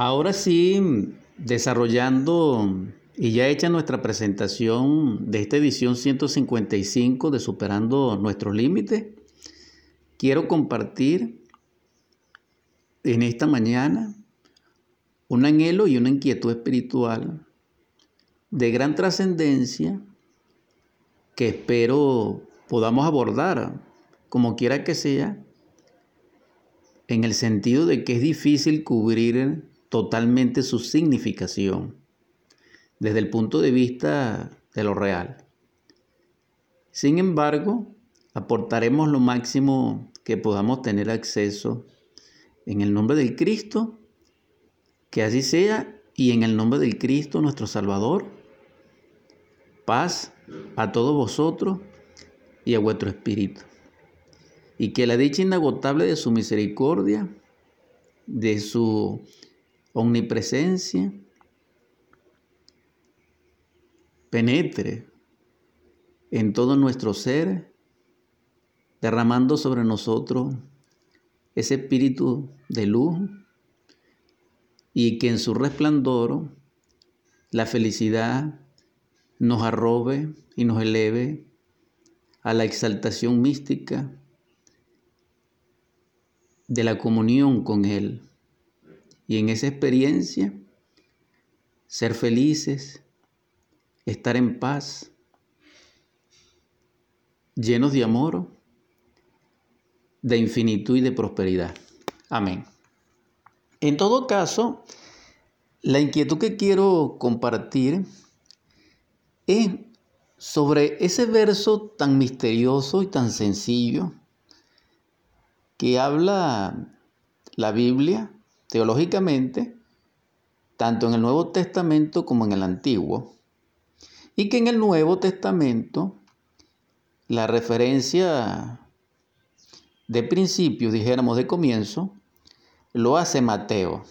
Ahora sí, desarrollando y ya hecha nuestra presentación de esta edición 155 de Superando nuestros Límites, quiero compartir en esta mañana un anhelo y una inquietud espiritual de gran trascendencia que espero podamos abordar, como quiera que sea, en el sentido de que es difícil cubrir totalmente su significación desde el punto de vista de lo real. Sin embargo, aportaremos lo máximo que podamos tener acceso en el nombre del Cristo, que así sea, y en el nombre del Cristo nuestro Salvador. Paz a todos vosotros y a vuestro espíritu. Y que la dicha inagotable de su misericordia, de su omnipresencia, penetre en todo nuestro ser, derramando sobre nosotros ese espíritu de luz y que en su resplandor la felicidad nos arrobe y nos eleve a la exaltación mística de la comunión con Él. Y en esa experiencia, ser felices, estar en paz, llenos de amor, de infinitud y de prosperidad. Amén. En todo caso, la inquietud que quiero compartir es sobre ese verso tan misterioso y tan sencillo que habla la Biblia teológicamente, tanto en el Nuevo Testamento como en el Antiguo, y que en el Nuevo Testamento la referencia de principio, dijéramos de comienzo, lo hace Mateo,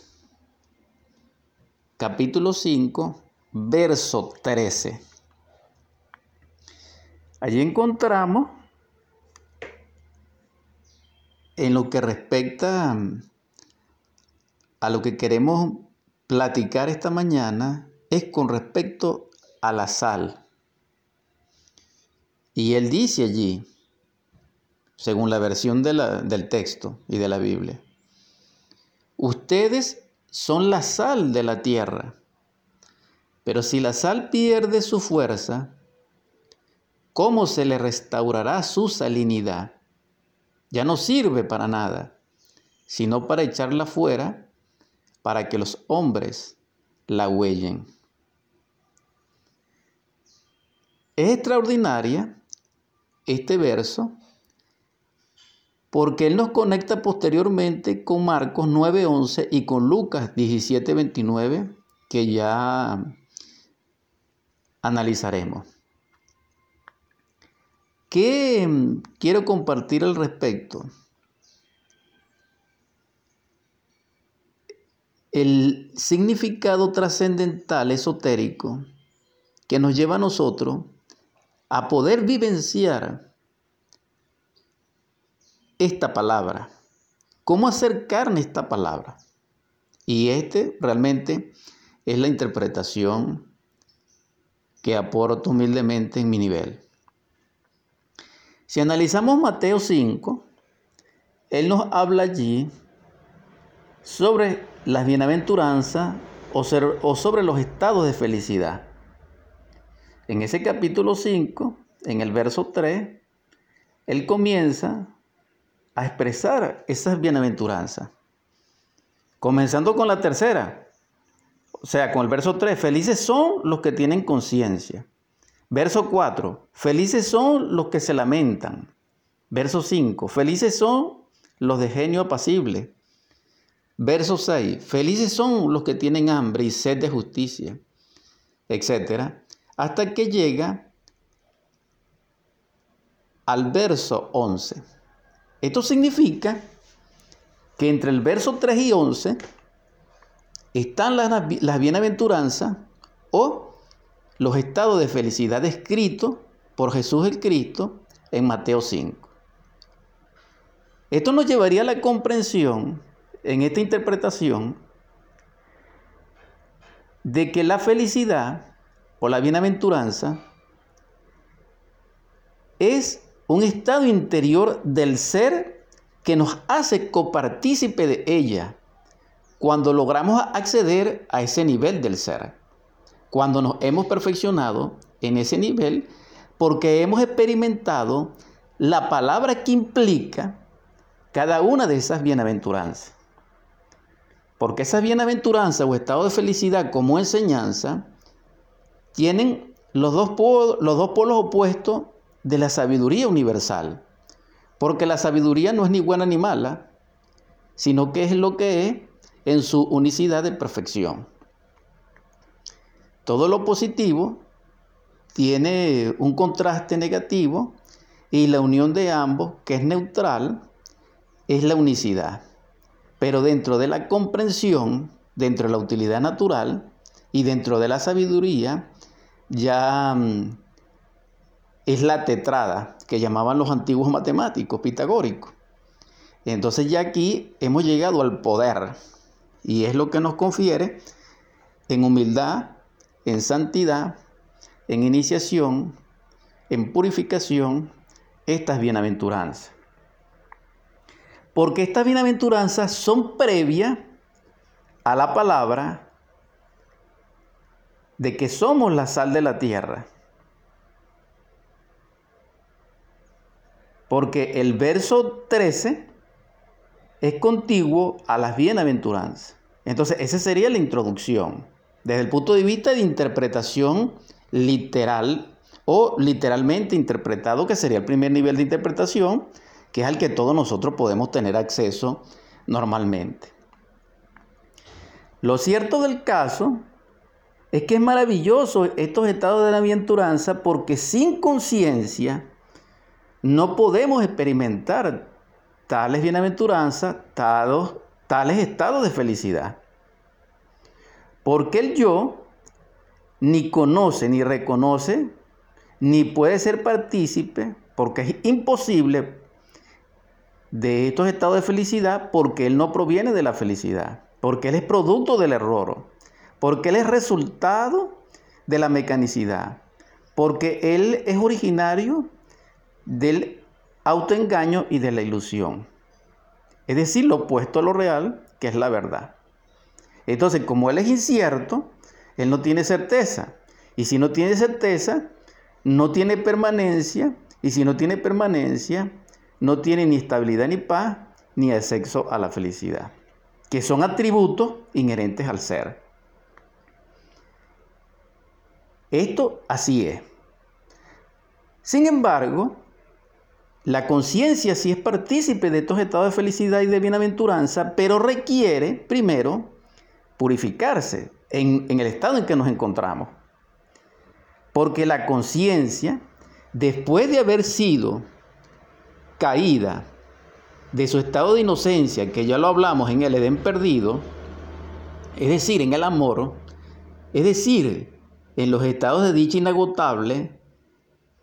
capítulo 5, verso 13. Allí encontramos en lo que respecta a lo que queremos platicar esta mañana es con respecto a la sal. Y él dice allí, según la versión del texto y de la Biblia, ustedes son la sal de la tierra, pero si la sal pierde su fuerza, ¿cómo se le restaurará su salinidad? Ya no sirve para nada, sino para echarla fuera para que los hombres la huellen. Es extraordinaria este verso porque él nos conecta posteriormente con Marcos 9:11 y con Lucas 17:29 que ya analizaremos. ¿Qué quiero compartir al respecto? El significado trascendental, esotérico, que nos lleva a nosotros a poder vivenciar esta palabra. ¿Cómo acercarme a esta palabra? Y este realmente es la interpretación que aporto humildemente en mi nivel. Si analizamos Mateo 5, Él nos habla allí sobre las bienaventuranzas o, sobre los estados de felicidad. En ese capítulo 5, en el verso 3, él comienza a expresar esas bienaventuranzas. Comenzando con la tercera, o sea, con el verso 3, felices son los que tienen conciencia. Verso 4, felices son los que se lamentan. Verso 5, felices son los de genio apacible. Verso 6. Felices son los que tienen hambre y sed de justicia, etc. Hasta que llega al verso 11. Esto significa que entre el verso 3 y 11 están las, bienaventuranzas o los estados de felicidad descritos por Jesús el Cristo en Mateo 5. Esto nos llevaría a la comprensión en esta interpretación de que la felicidad o la bienaventuranza es un estado interior del ser que nos hace copartícipe de ella cuando logramos acceder a ese nivel del ser, cuando nos hemos perfeccionado en ese nivel, porque hemos experimentado la palabra que implica cada una de esas bienaventuranzas. Porque esas bienaventuranzas o estado de felicidad como enseñanza tienen los dos, polos, los dos polos opuestos de la sabiduría universal. Porque la sabiduría no es ni buena ni mala, sino que es lo que es en su unicidad de perfección. Todo lo positivo tiene un contraste negativo y la unión de ambos, que es neutral, es la unicidad. Pero dentro de la comprensión, dentro de la utilidad natural y dentro de la sabiduría, ya mm, es la tetrada que llamaban los antiguos matemáticos pitagóricos. Entonces ya aquí hemos llegado al poder y es lo que nos confiere en humildad, en santidad, en iniciación, en purificación, estas bienaventuranzas. Porque estas bienaventuranzas son previas a la palabra de que somos la sal de la tierra. Porque el verso 13 es contiguo a las bienaventuranzas. Entonces, esa sería la introducción. Desde el punto de vista de interpretación literal o literalmente interpretado, que sería el primer nivel de interpretación, que es al que todos nosotros podemos tener acceso normalmente. Lo cierto del caso es que es maravilloso estos estados de la bienaventuranza porque sin conciencia no podemos experimentar tales bienaventuranzas, tales estados de felicidad. Porque el yo ni conoce ni reconoce, ni puede ser partícipe, porque es imposible de estos estados de felicidad, porque él no proviene de la felicidad, porque él es producto del error, porque él es resultado de la mecanicidad, porque él es originario del autoengaño y de la ilusión. Es decir, lo opuesto a lo real, que es la verdad. Entonces, como él es incierto, él no tiene certeza. Y si no tiene certeza, no tiene permanencia. Y si no tiene permanencia, no tiene ni estabilidad ni paz, ni acceso a la felicidad, que son atributos inherentes al ser. Esto así es. Sin embargo, la conciencia sí es partícipe de estos estados de felicidad y de bienaventuranza, pero requiere primero purificarse, en, el estado en que nos encontramos. Porque la conciencia, después de haber sido caída de su estado de inocencia, que ya lo hablamos en el Edén perdido, es decir, en el amor, es decir, en los estados de dicha inagotable,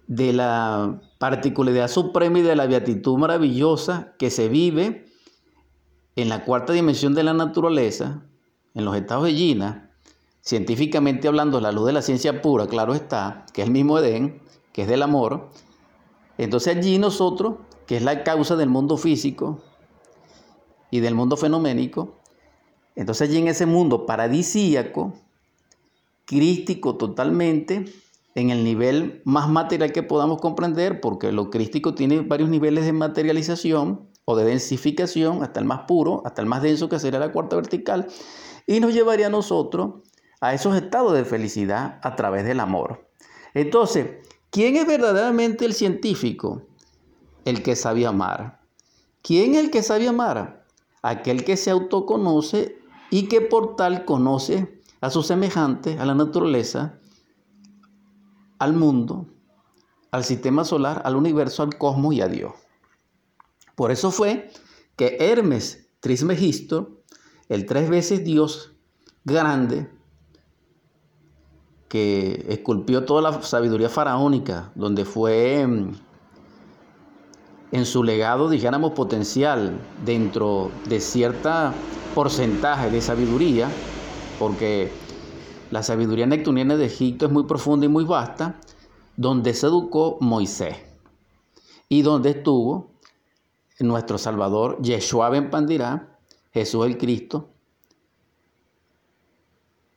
de la particularidad suprema y de la beatitud maravillosa que se vive en la cuarta dimensión de la naturaleza, en los estados de Gina, científicamente hablando, la luz de la ciencia pura, claro está, que es el mismo Edén, que es del amor, entonces allí nosotros, que es la causa del mundo físico y del mundo fenoménico, entonces allí en ese mundo paradisíaco, crístico totalmente, en el nivel más material que podamos comprender, porque lo crístico tiene varios niveles de materialización o de densificación, hasta el más puro, hasta el más denso que sería la cuarta vertical, y nos llevaría a nosotros a esos estados de felicidad a través del amor. Entonces, ¿quién es verdaderamente el científico? El que sabe amar. ¿Quién es el que sabe amar? Aquel que se autoconoce y que por tal conoce a sus semejantes, a la naturaleza, al mundo, al sistema solar, al universo, al cosmos y a Dios. Por eso fue que Hermes Trismegisto, el tres veces Dios grande, que esculpió toda la sabiduría faraónica, donde fue mm, en su legado, dijéramos, potencial dentro de cierta porcentaje de sabiduría, porque la sabiduría neptuniana de Egipto es muy profunda y muy vasta, donde se educó Moisés y donde estuvo nuestro Salvador Yeshua ben Pandirá, Jesús el Cristo,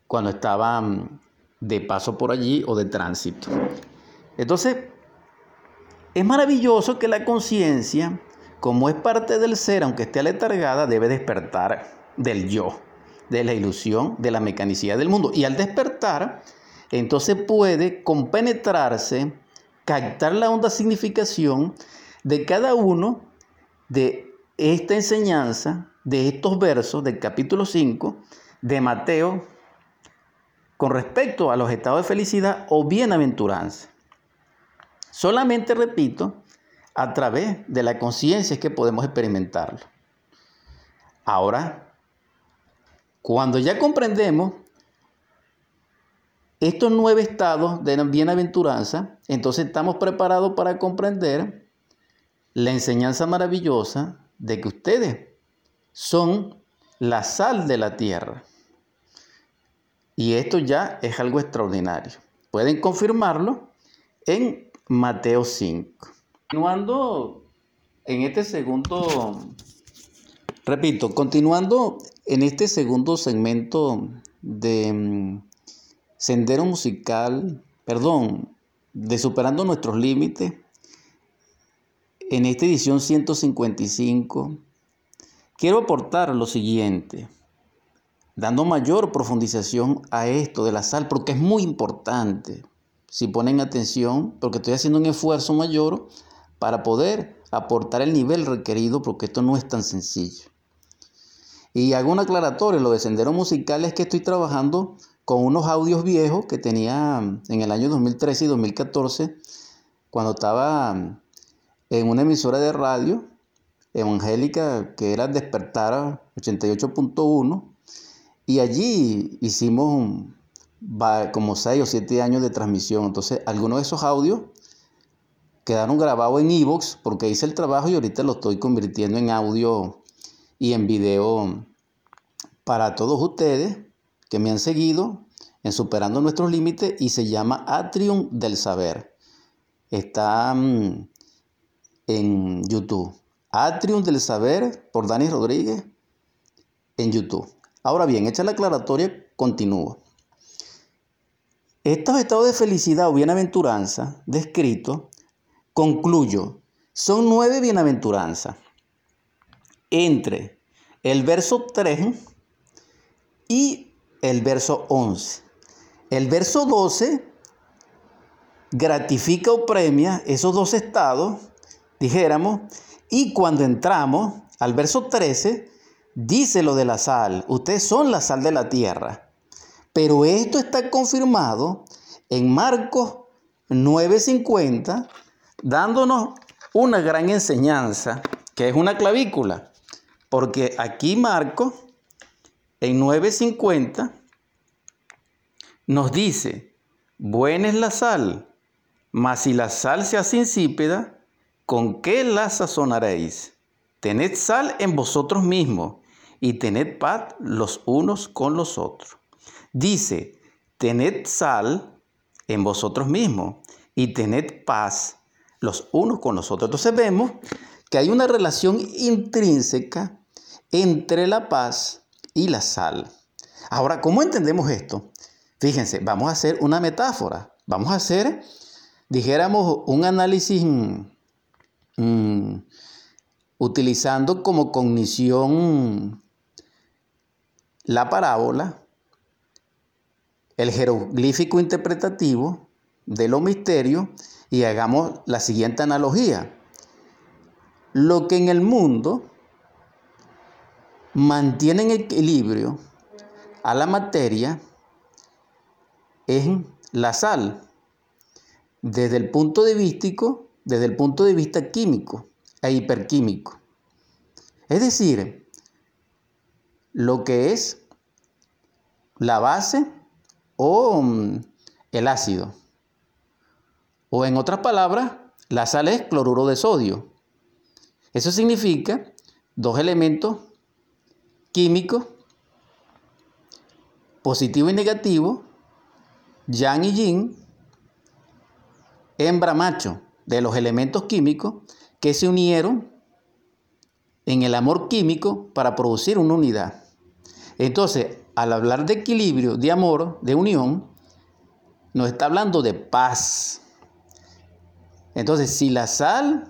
cuando estaba mm, de paso por allí o de tránsito. Entonces, es maravilloso que la conciencia, como es parte del ser, aunque esté aletargada, debe despertar del yo, de la ilusión, de la mecanicidad del mundo. Y al despertar, entonces puede compenetrarse, captar la honda significación de cada uno de esta enseñanza, de estos versos del capítulo 5 de Mateo con respecto a los estados de felicidad o bienaventuranza. Solamente, repito, a través de la conciencia es que podemos experimentarlo. Ahora, cuando ya comprendemos estos nueve estados de bienaventuranza, entonces estamos preparados para comprender la enseñanza maravillosa de que ustedes son la sal de la tierra. Y esto ya es algo extraordinario. Pueden confirmarlo en Mateo 5. Continuando en este segundo, repito, continuando en este segundo segmento de mm, Sendero Musical, perdón, de Superando Nuestros Límites, en esta edición 155, quiero aportar lo siguiente dando mayor profundización a esto de la sal, porque es muy importante. Si ponen atención, porque estoy haciendo un esfuerzo mayor para poder aportar el nivel requerido, porque esto no es tan sencillo. Y hago un aclaratorio, lo de Sendero Musical es que estoy trabajando con unos audios viejos que tenía en el año 2013 y 2014, cuando estaba en una emisora de radio evangélica que era Despertar 88.1 y allí hicimos como seis o siete años de transmisión. Entonces, algunos de esos audios quedaron grabados en Evox porque hice el trabajo y ahorita lo estoy convirtiendo en audio y en video para todos ustedes que me han seguido en Superando Nuestros Límites y se llama Atrium del Saber. Está mm, en YouTube. Atrium del Saber por Dani Rodríguez en YouTube. Ahora bien, hecha la aclaratoria, continúo. Estos estados de felicidad o bienaventuranza descritos, concluyo, son nueve bienaventuranzas. Entre el verso 3 y el verso 11. El verso 12 gratifica o premia esos dos estados, dijéramos, y cuando entramos al verso 13, dice lo de la sal, ustedes son la sal de la tierra. Pero esto está confirmado en Marcos 9:50, dándonos una gran enseñanza, que es una clavícula. Porque aquí Marcos, en 9:50, nos dice, buena es la sal, mas si la sal se hace insípida, ¿con qué la sazonaréis? Tened sal en vosotros mismos y tened paz los unos con los otros. Dice, tened sal en vosotros mismos y tened paz los unos con los otros. Entonces vemos que hay una relación intrínseca entre la paz y la sal. Ahora, ¿cómo entendemos esto? Fíjense, vamos a hacer una metáfora. Vamos a hacer, dijéramos, un análisis mm, utilizando como cognición la parábola, el jeroglífico interpretativo de los misterios y hagamos la siguiente analogía. Lo que en el mundo mantiene en equilibrio a la materia es la sal, desde el punto de vista, desde el punto de vista químico e hiperquímico. Es decir, lo que es la base o mm, el ácido. O en otras palabras, la sal es cloruro de sodio. Eso significa dos elementos químicos, positivo y negativo, yang y yin, hembra macho, de los elementos químicos que se unieron en el amor químico para producir una unidad. Entonces, al hablar de equilibrio, de amor, de unión, nos está hablando de paz. Entonces, si la sal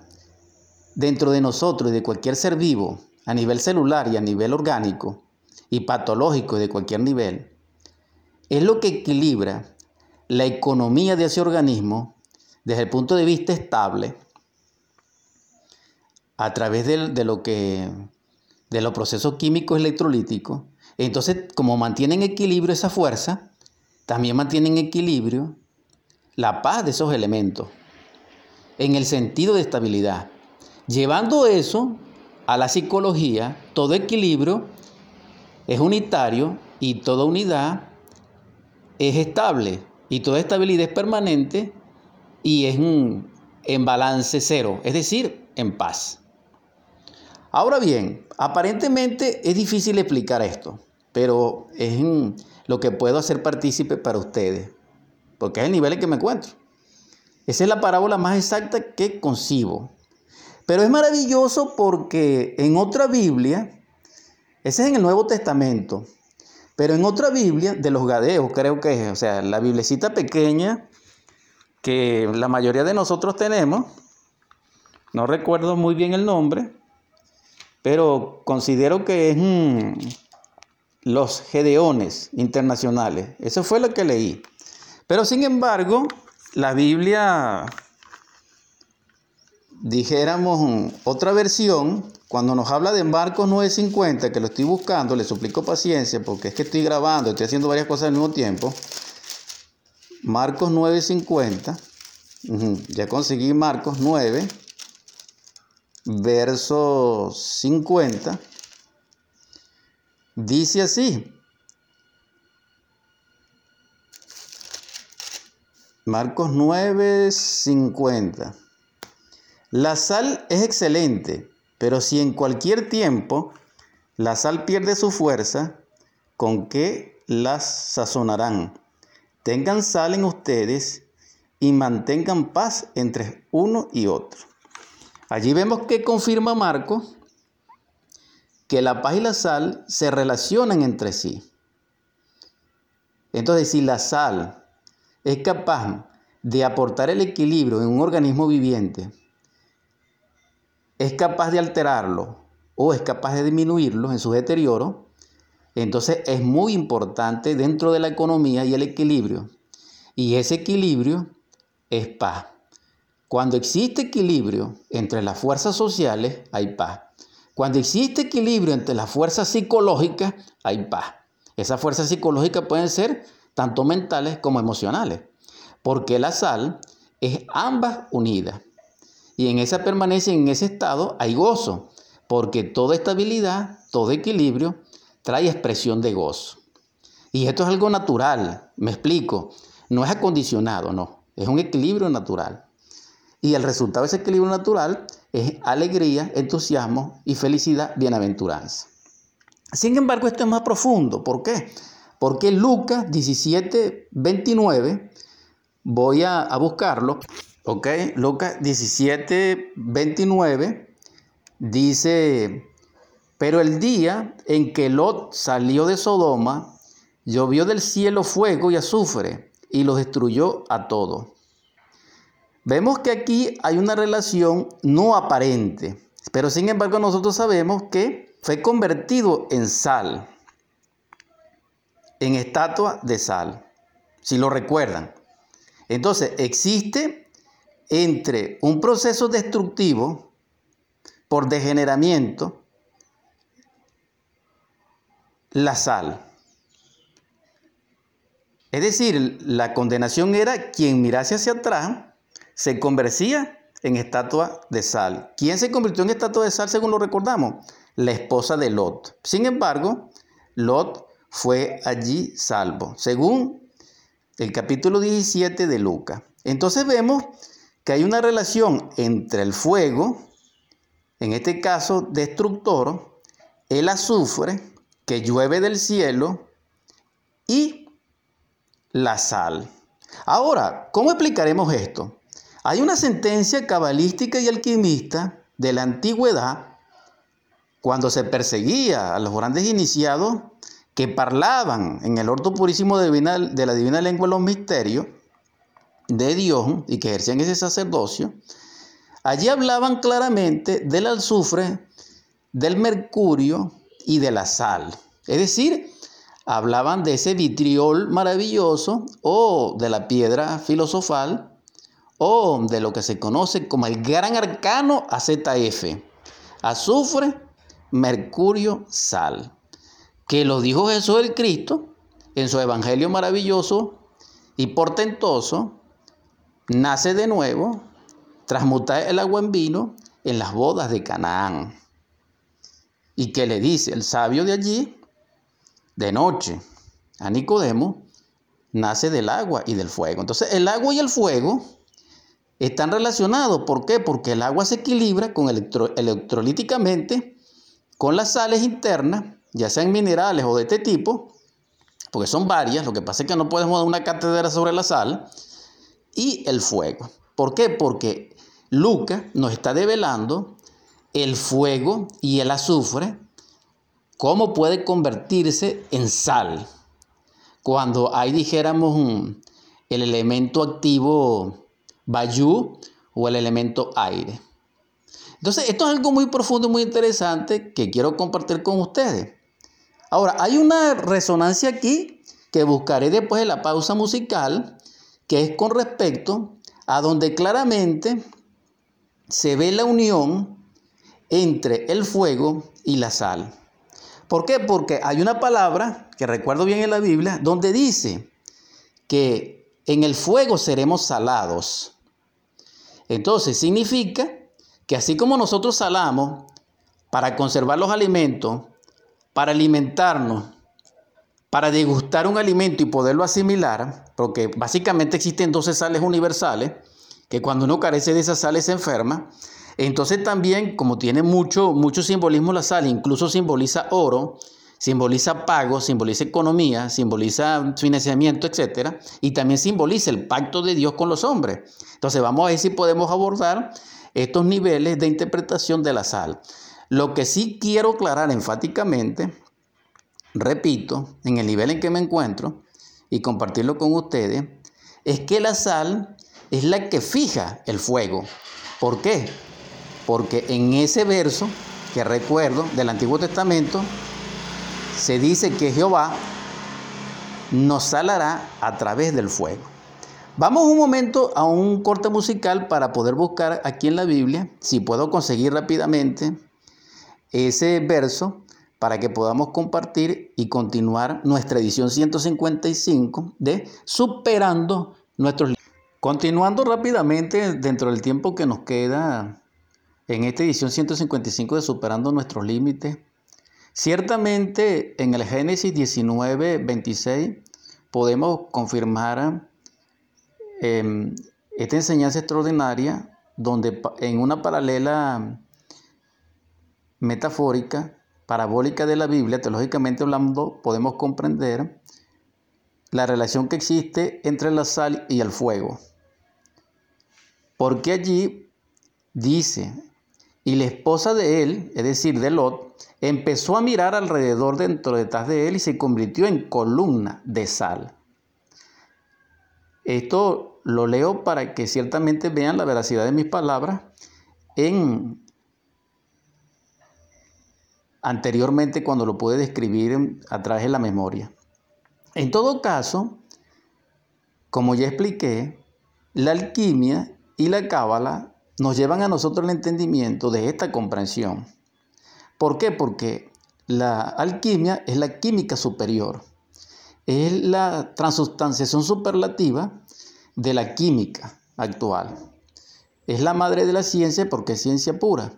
dentro de nosotros y de cualquier ser vivo, a nivel celular y a nivel orgánico, y patológico de cualquier nivel, es lo que equilibra la economía de ese organismo desde el punto de vista estable, a través de, lo que de los procesos químicos electrolíticos, entonces como mantienen equilibrio esa fuerza, también mantienen equilibrio la paz de esos elementos, en el sentido de estabilidad. Llevando eso a la psicología, todo equilibrio es unitario y toda unidad es estable y toda estabilidad es permanente y es en balance cero, es decir, en paz. Ahora bien, aparentemente es difícil explicar esto, pero es lo que puedo hacer partícipe para ustedes, porque es el nivel en que me encuentro. Esa es la parábola más exacta que concibo. Pero es maravilloso porque en otra Biblia, ese es en el Nuevo Testamento, pero en otra Biblia, de los Gadeos, creo que es, o sea, la biblecita pequeña que la mayoría de nosotros tenemos, no recuerdo muy bien el nombre, pero considero que es mm, los Gedeones internacionales. Eso fue lo que leí. Pero sin embargo, la Biblia, dijéramos otra versión, cuando nos habla de Marcos 9:50, que lo estoy buscando, le suplico paciencia porque es que estoy grabando, estoy haciendo varias cosas al mismo tiempo. Marcos 9:50, ya conseguí Marcos 9, verso 50. Dice así. Marcos 9, 50. La sal es excelente pero si en cualquier tiempo la sal pierde su fuerza, ¿con qué las sazonarán? Tengan sal en ustedes y mantengan paz entre uno y otro. Allí vemos que confirma Marco que la paz y la sal se relacionan entre sí. Entonces, si la sal es capaz de aportar el equilibrio en un organismo viviente, es capaz de alterarlo o es capaz de disminuirlo en su deterioro, entonces es muy importante dentro de la economía y el equilibrio. Y ese equilibrio es paz. Cuando existe equilibrio entre las fuerzas sociales, hay paz. Cuando existe equilibrio entre las fuerzas psicológicas, hay paz. Esas fuerzas psicológicas pueden ser tanto mentales como emocionales, porque la sal es ambas unidas. Y en esa permanencia, en ese estado, hay gozo, porque toda estabilidad, todo equilibrio, trae expresión de gozo. Y esto es algo natural, me explico, no es acondicionado, no, es un equilibrio natural. Y el resultado de ese equilibrio natural es alegría, entusiasmo y felicidad, bienaventuranza. Sin embargo, esto es más profundo. ¿Por qué? Porque Lucas 17, 29, voy a, buscarlo, Ok, Lucas 17, 29 dice, pero el día en que Lot salió de Sodoma, llovió del cielo fuego y azufre y los destruyó a todos. Vemos que aquí hay una relación no aparente, pero sin embargo nosotros sabemos que fue convertido en sal, en estatua de sal, si lo recuerdan. Entonces existe entre un proceso destructivo por degeneramiento, la sal. Es decir, la condenación era quien mirase hacia atrás se convertía en estatua de sal. ¿Quién se convirtió en estatua de sal según lo recordamos? La esposa de Lot. Sin embargo, Lot fue allí salvo, según el capítulo 17 de Lucas. Entonces vemos que hay una relación entre el fuego, en este caso destructor, el azufre que llueve del cielo y la sal. Ahora, ¿cómo explicaremos esto? Hay una sentencia cabalística y alquimista de la antigüedad, cuando se perseguía a los grandes iniciados que parlaban en el orto purísimo de, la divina lengua los misterios de Dios y que ejercían ese sacerdocio, allí hablaban claramente del azufre, del mercurio y de la sal. Es decir, hablaban de ese vitriol maravilloso o de la piedra filosofal o de lo que se conoce como el gran arcano AZF, azufre, mercurio, sal, que lo dijo Jesús el Cristo en su evangelio maravilloso y portentoso, nace de nuevo, transmuta el agua en vino en las bodas de Canaán. Y que le dice el sabio de allí, de noche a Nicodemo nace del agua y del fuego. Entonces el agua y el fuego están relacionados. ¿Por qué? Porque el agua se equilibra con electrolíticamente con las sales internas, ya sean minerales o de este tipo, porque son varias, lo que pasa es que no podemos dar una cátedra sobre la sal, y el fuego. ¿Por qué? Porque Lucas nos está develando el fuego y el azufre cómo puede convertirse en sal. Cuando hay, dijéramos, el elemento activo bayú o el elemento aire. Entonces, esto es algo muy profundo y muy interesante que quiero compartir con ustedes. Ahora, hay una resonancia aquí que buscaré después de la pausa musical, que es con respecto a donde claramente se ve la unión entre el fuego y la sal. ¿Por qué? Porque hay una palabra que recuerdo bien en la Biblia donde dice que en el fuego seremos salados. Entonces significa que así como nosotros salamos para conservar los alimentos, para alimentarnos, para degustar un alimento y poderlo asimilar, porque básicamente existen 12 sales universales, que cuando uno carece de esas sales se enferma, entonces también, como tiene mucho, mucho simbolismo la sal, incluso simboliza oro, simboliza pago, simboliza economía, simboliza financiamiento, etc. Y también simboliza el pacto de Dios con los hombres. Entonces vamos a ver si podemos abordar estos niveles de interpretación de la sal. Lo que sí quiero aclarar enfáticamente, repito, en el nivel en que me encuentro y compartirlo con ustedes, es que la sal es la que fija el fuego. ¿Por qué? porque en ese verso que recuerdo del Antiguo Testamento se dice que Jehová nos salará a través del fuego. Vamos un momento a un corte musical para poder buscar aquí en la Biblia, si puedo conseguir rápidamente ese verso para que podamos compartir y continuar nuestra edición 155 de Superando nuestros Continuando rápidamente dentro del tiempo que nos queda en esta edición 155 de Superando nuestros límites. Ciertamente en el Génesis 19, 26 podemos confirmar em, esta enseñanza extraordinaria donde en una paralela metafórica, parabólica de la Biblia, teológicamente hablando, podemos comprender la relación que existe entre la sal y el fuego. Porque allí dice y la esposa de él, es decir, de Lot, empezó a mirar alrededor dentro detrás de él y se convirtió en columna de sal. Esto lo leo para que ciertamente vean la veracidad de mis palabras en anteriormente cuando lo pude describir a través de la memoria. En todo caso, como ya expliqué, la alquimia y la cábala nos llevan a nosotros el entendimiento de esta comprensión. ¿Por qué? Porque la alquimia es la química superior, es la transustanciación superlativa de la química actual. Es la madre de la ciencia porque es ciencia pura.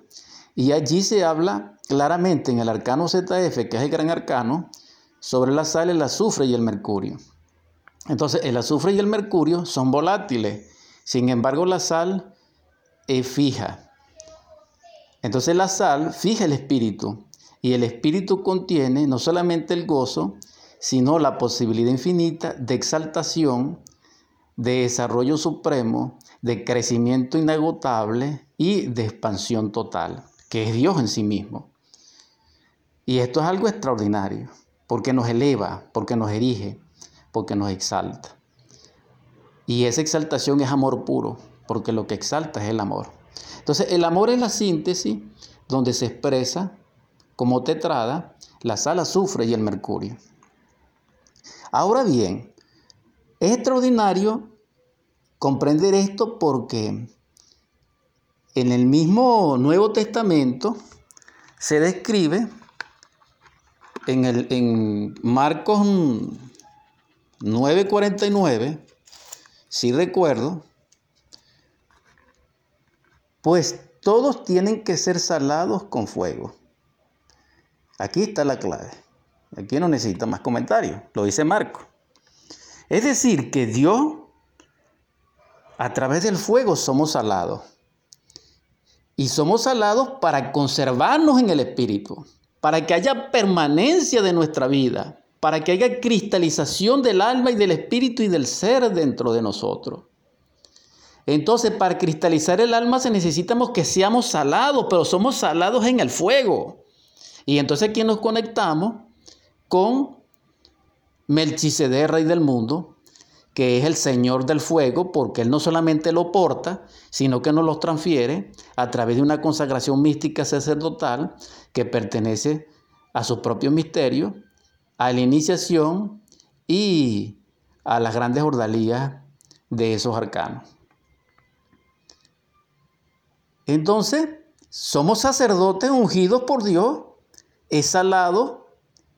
Y allí se habla claramente en el arcano ZF, que es el gran arcano, sobre la sal, el azufre y el mercurio. Entonces, el azufre y el mercurio son volátiles. Sin embargo, la sal es fija. Entonces la sal fija el espíritu y el espíritu contiene no solamente el gozo, sino la posibilidad infinita de exaltación de desarrollo supremo, de crecimiento inagotable y de expansión total, que es Dios en sí mismo. Y esto es algo extraordinario, porque nos eleva, porque nos erige, porque nos exalta. Y esa exaltación es amor puro, porque lo que exalta es el amor. Entonces, el amor es la síntesis donde se expresa como tetrada la sal, azufre y el mercurio. Ahora bien, es extraordinario comprender esto porque en el mismo Nuevo Testamento se describe en, el, en Marcos 9:49, si recuerdo, pues todos tienen que ser salados con fuego. Aquí está la clave. Aquí no necesita más comentarios. Lo dice Marco. Es decir, que Dios, a través del fuego, somos salados. Y somos salados para conservarnos en el Espíritu, para que haya permanencia de nuestra vida, para que haya cristalización del alma y del Espíritu y del ser dentro de nosotros. Entonces, para cristalizar el alma se necesitamos que seamos salados, pero somos salados en el fuego. Y entonces aquí nos conectamos con Melchizedek, rey del mundo, que es el Señor del fuego, porque Él no solamente lo porta, sino que nos lo transfiere a través de una consagración mística sacerdotal que pertenece a su propio misterio, a la iniciación y a las grandes ordalías de esos arcanos. Entonces, somos sacerdotes ungidos por Dios, exhalados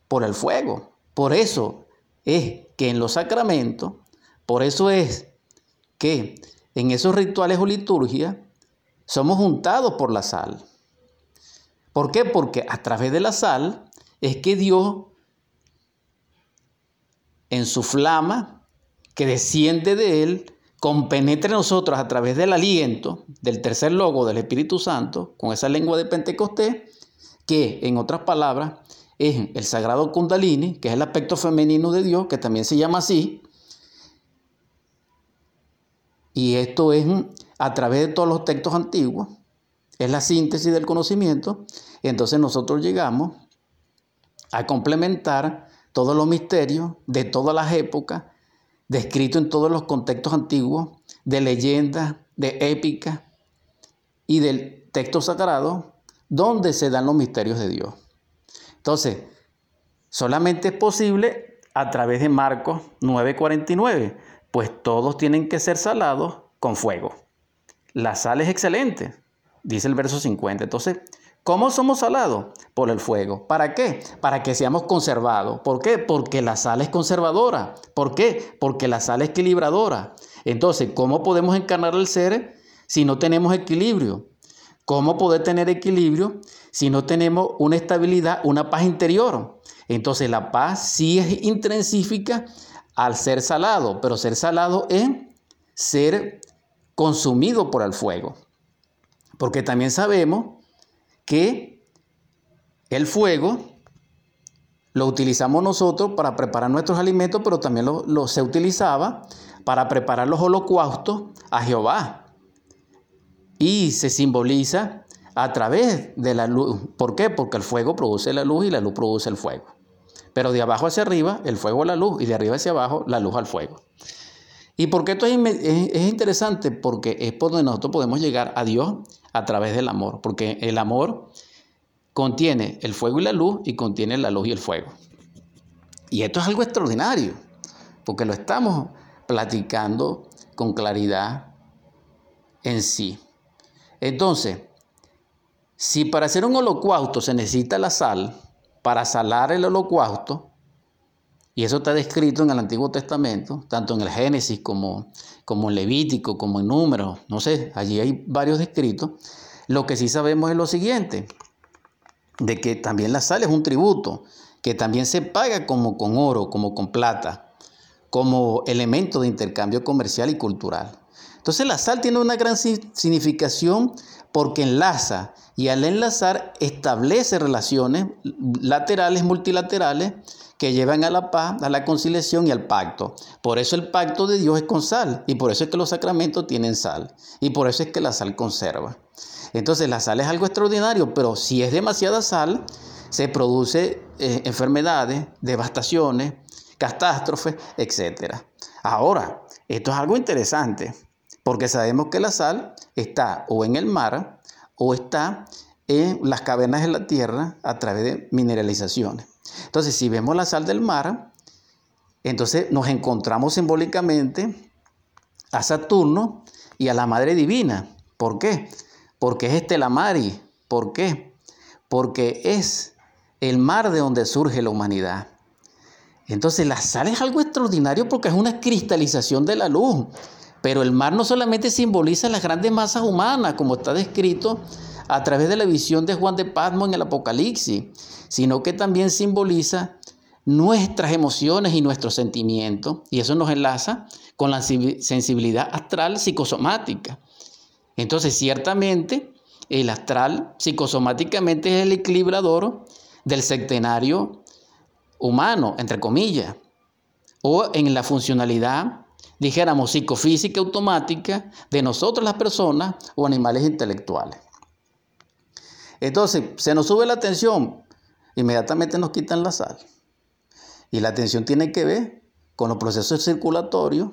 por el fuego. Por eso es que en los sacramentos, por eso es que en esos rituales o liturgias somos juntados por la sal. ¿Por qué? Porque a través de la sal es que Dios, en su flama, que desciende de Él, compenetre en nosotros a través del aliento del tercer logo del Espíritu Santo, con esa lengua de Pentecostés, que en otras palabras es el sagrado Kundalini, que es el aspecto femenino de Dios, que también se llama así. Y esto es a través de todos los textos antiguos, es la síntesis del conocimiento. Entonces nosotros llegamos a complementar todos los misterios de todas las épocas descrito en todos los contextos antiguos, de leyendas, de épicas y del texto sagrado, donde se dan los misterios de Dios. Entonces, solamente es posible a través de Marcos 9:49, pues todos tienen que ser salados con fuego. La sal es excelente, dice el verso 50. Entonces, ¿Cómo somos salados? Por el fuego. ¿Para qué? Para que seamos conservados. ¿Por qué? Porque la sal es conservadora. ¿Por qué? Porque la sal es equilibradora. Entonces, ¿cómo podemos encarnar el ser si no tenemos equilibrio? ¿Cómo poder tener equilibrio si no tenemos una estabilidad, una paz interior? Entonces, la paz sí es intrínseca al ser salado, pero ser salado es ser consumido por el fuego. Porque también sabemos que el fuego lo utilizamos nosotros para preparar nuestros alimentos, pero también lo, se utilizaba para preparar los holocaustos a Jehová. Y se simboliza a través de la luz. ¿Por qué? Porque el fuego produce la luz y la luz produce el fuego. Pero de abajo hacia arriba, el fuego a la luz, y de arriba hacia abajo, la luz al fuego. ¿Y por qué esto es, es interesante? Porque es por donde nosotros podemos llegar a Dios a través del amor, porque el amor contiene el fuego y la luz y contiene la luz y el fuego. Y esto es algo extraordinario, porque lo estamos platicando con claridad en sí. Entonces, si para hacer un holocausto se necesita la sal, para salar el holocausto, y eso está descrito en el Antiguo Testamento, tanto en el Génesis como, como en Levítico, como en Números, no sé, allí hay varios descritos. Lo que sí sabemos es lo siguiente, de que también la sal es un tributo, que también se paga como con oro, como con plata, como elemento de intercambio comercial y cultural. Entonces la sal tiene una gran significación porque enlaza y al enlazar establece relaciones laterales, multilaterales, que llevan a la paz, a la conciliación y al pacto. Por eso el pacto de Dios es con sal y por eso es que los sacramentos tienen sal y por eso es que la sal conserva. Entonces la sal es algo extraordinario, pero si es demasiada sal, se produce eh, enfermedades, devastaciones, catástrofes, etc. Ahora, esto es algo interesante, porque sabemos que la sal está o en el mar o está en las cavernas de la tierra a través de mineralizaciones. Entonces, si vemos la sal del mar, entonces nos encontramos simbólicamente a Saturno y a la Madre Divina. ¿Por qué? Porque es este la Mari. ¿Por qué? Porque es el mar de donde surge la humanidad. Entonces la sal es algo extraordinario porque es una cristalización de la luz. Pero el mar no solamente simboliza las grandes masas humanas, como está descrito a través de la visión de Juan de Patmos en el Apocalipsis, sino que también simboliza nuestras emociones y nuestros sentimientos, y eso nos enlaza con la sensibilidad astral psicosomática. Entonces, ciertamente, el astral psicosomáticamente es el equilibrador del sectenario humano, entre comillas, o en la funcionalidad, dijéramos, psicofísica automática de nosotros las personas o animales intelectuales. Entonces, se nos sube la tensión, inmediatamente nos quitan la sal. Y la tensión tiene que ver con los procesos circulatorios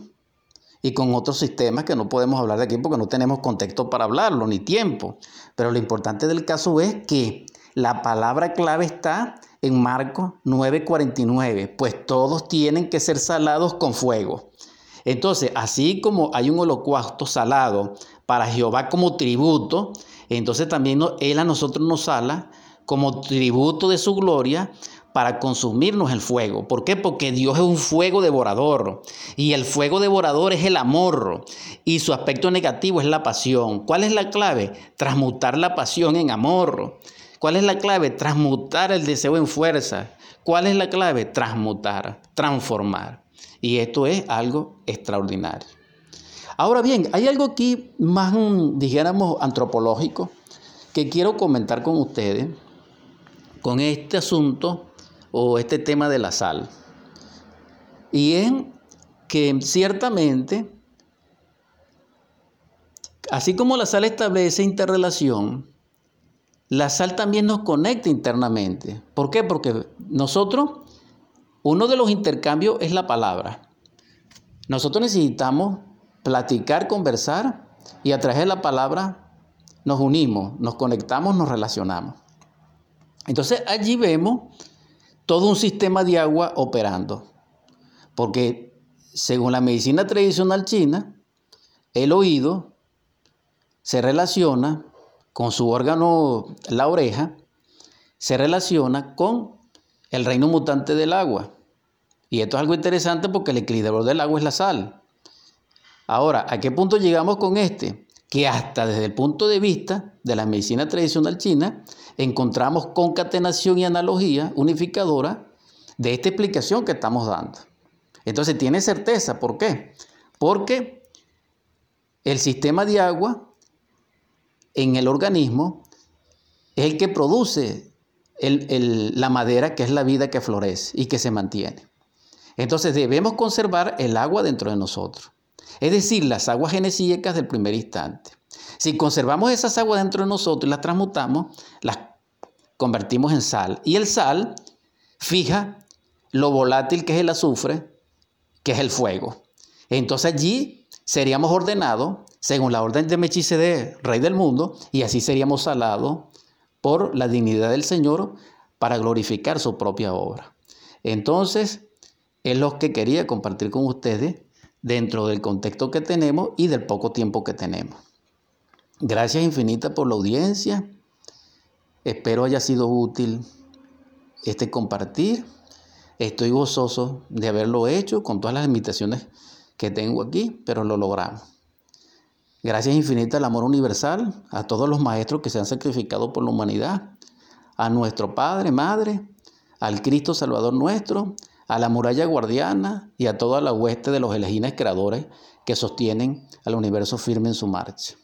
y con otros sistemas que no podemos hablar de aquí porque no tenemos contexto para hablarlo, ni tiempo. Pero lo importante del caso es que la palabra clave está en Marcos 9:49, pues todos tienen que ser salados con fuego. Entonces, así como hay un holocausto salado para Jehová como tributo, entonces también Él a nosotros nos sala como tributo de su gloria para consumirnos el fuego. ¿Por qué? Porque Dios es un fuego devorador y el fuego devorador es el amor y su aspecto negativo es la pasión. ¿Cuál es la clave? Transmutar la pasión en amor. ¿Cuál es la clave? Transmutar el deseo en fuerza. ¿Cuál es la clave? Transmutar, transformar. Y esto es algo extraordinario. Ahora bien, hay algo aquí más, dijéramos, antropológico que quiero comentar con ustedes con este asunto o este tema de la sal. Y es que ciertamente, así como la sal establece interrelación, la sal también nos conecta internamente. ¿Por qué? Porque nosotros, uno de los intercambios es la palabra. Nosotros necesitamos platicar, conversar y a través de la palabra nos unimos, nos conectamos, nos relacionamos. Entonces allí vemos todo un sistema de agua operando, porque según la medicina tradicional china, el oído se relaciona con su órgano, la oreja, se relaciona con el reino mutante del agua. Y esto es algo interesante porque el equilibrador del agua es la sal. Ahora, ¿a qué punto llegamos con este? Que hasta desde el punto de vista de la medicina tradicional china, encontramos concatenación y analogía unificadora de esta explicación que estamos dando. Entonces tiene certeza, ¿por qué? Porque el sistema de agua en el organismo es el que produce la madera, que es la vida que florece y que se mantiene. Entonces debemos conservar el agua dentro de nosotros es decir, las aguas genesíacas del primer instante. Si conservamos esas aguas dentro de nosotros y las transmutamos, las convertimos en sal. Y el sal fija lo volátil que es el azufre, que es el fuego. Entonces allí seríamos ordenados según la orden de Mechicede, rey del mundo, y así seríamos salados por la dignidad del Señor para glorificar su propia obra. Entonces, es lo que quería compartir con ustedes dentro del contexto que tenemos y del poco tiempo que tenemos. Gracias infinitas por la audiencia. Espero haya sido útil este compartir. Estoy gozoso de haberlo hecho con todas las limitaciones que tengo aquí, pero lo logramos. Gracias infinitas al amor universal, a todos los maestros que se han sacrificado por la humanidad, a nuestro Padre, Madre, al Cristo Salvador nuestro, a la muralla guardiana y a toda la hueste de los elegines creadores que sostienen al universo firme en su marcha.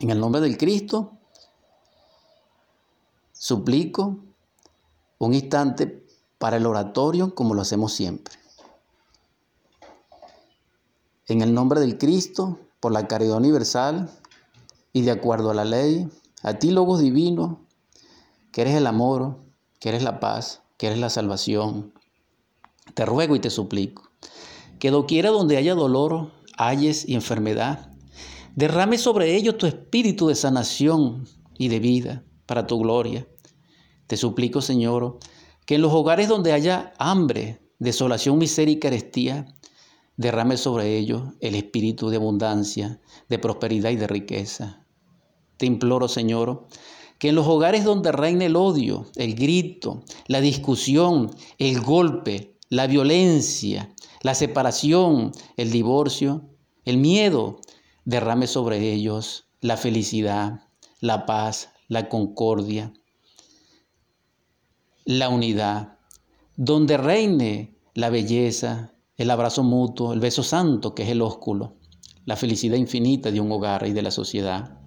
En el nombre del Cristo, suplico un instante para el oratorio como lo hacemos siempre. En el nombre del Cristo, por la caridad universal y de acuerdo a la ley, a ti, Logos Divino, que eres el amor, que eres la paz, que eres la salvación, te ruego y te suplico que doquiera donde haya dolor, halles y enfermedad, derrame sobre ellos tu espíritu de sanación y de vida para tu gloria. Te suplico, Señor, que en los hogares donde haya hambre, desolación, miseria y carestía, derrame sobre ellos el espíritu de abundancia, de prosperidad y de riqueza. Te imploro, Señor, que en los hogares donde reine el odio, el grito, la discusión, el golpe, la violencia, la separación, el divorcio, el miedo, derrame sobre ellos la felicidad, la paz, la concordia, la unidad, donde reine la belleza, el abrazo mutuo, el beso santo que es el ósculo, la felicidad infinita de un hogar y de la sociedad.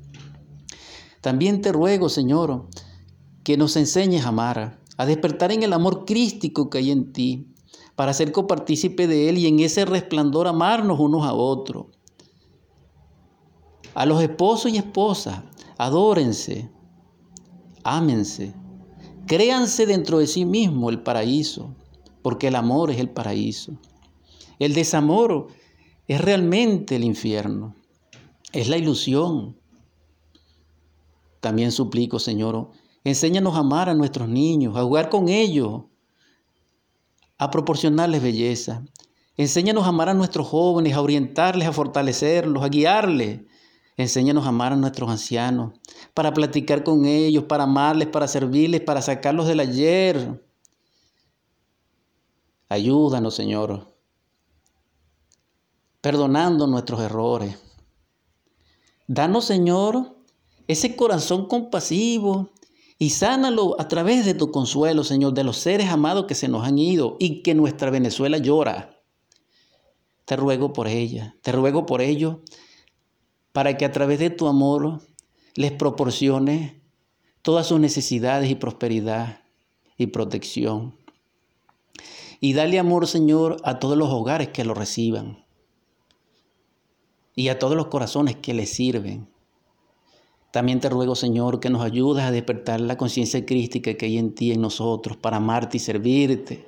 También te ruego, Señor, que nos enseñes a amar, a despertar en el amor crístico que hay en ti, para ser copartícipe de Él y en ese resplandor amarnos unos a otros. A los esposos y esposas, adórense, ámense, créanse dentro de sí mismo el paraíso, porque el amor es el paraíso. El desamor es realmente el infierno, es la ilusión, también suplico, Señor, enséñanos a amar a nuestros niños, a jugar con ellos, a proporcionarles belleza. Enséñanos a amar a nuestros jóvenes, a orientarles, a fortalecerlos, a guiarles. Enséñanos a amar a nuestros ancianos, para platicar con ellos, para amarles, para servirles, para sacarlos del ayer. Ayúdanos, Señor, perdonando nuestros errores. Danos, Señor, ese corazón compasivo y sánalo a través de tu consuelo, Señor, de los seres amados que se nos han ido y que nuestra Venezuela llora. Te ruego por ella, te ruego por ellos, para que a través de tu amor les proporcione todas sus necesidades y prosperidad y protección. Y dale amor, Señor, a todos los hogares que lo reciban y a todos los corazones que le sirven. También te ruego, Señor, que nos ayudes a despertar la conciencia crística que hay en ti, en nosotros, para amarte y servirte,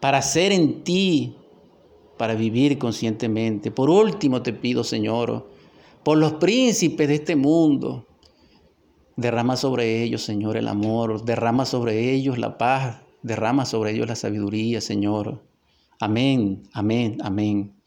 para ser en ti, para vivir conscientemente. Por último te pido, Señor, por los príncipes de este mundo, derrama sobre ellos, Señor, el amor, derrama sobre ellos la paz, derrama sobre ellos la sabiduría, Señor. Amén, amén, amén.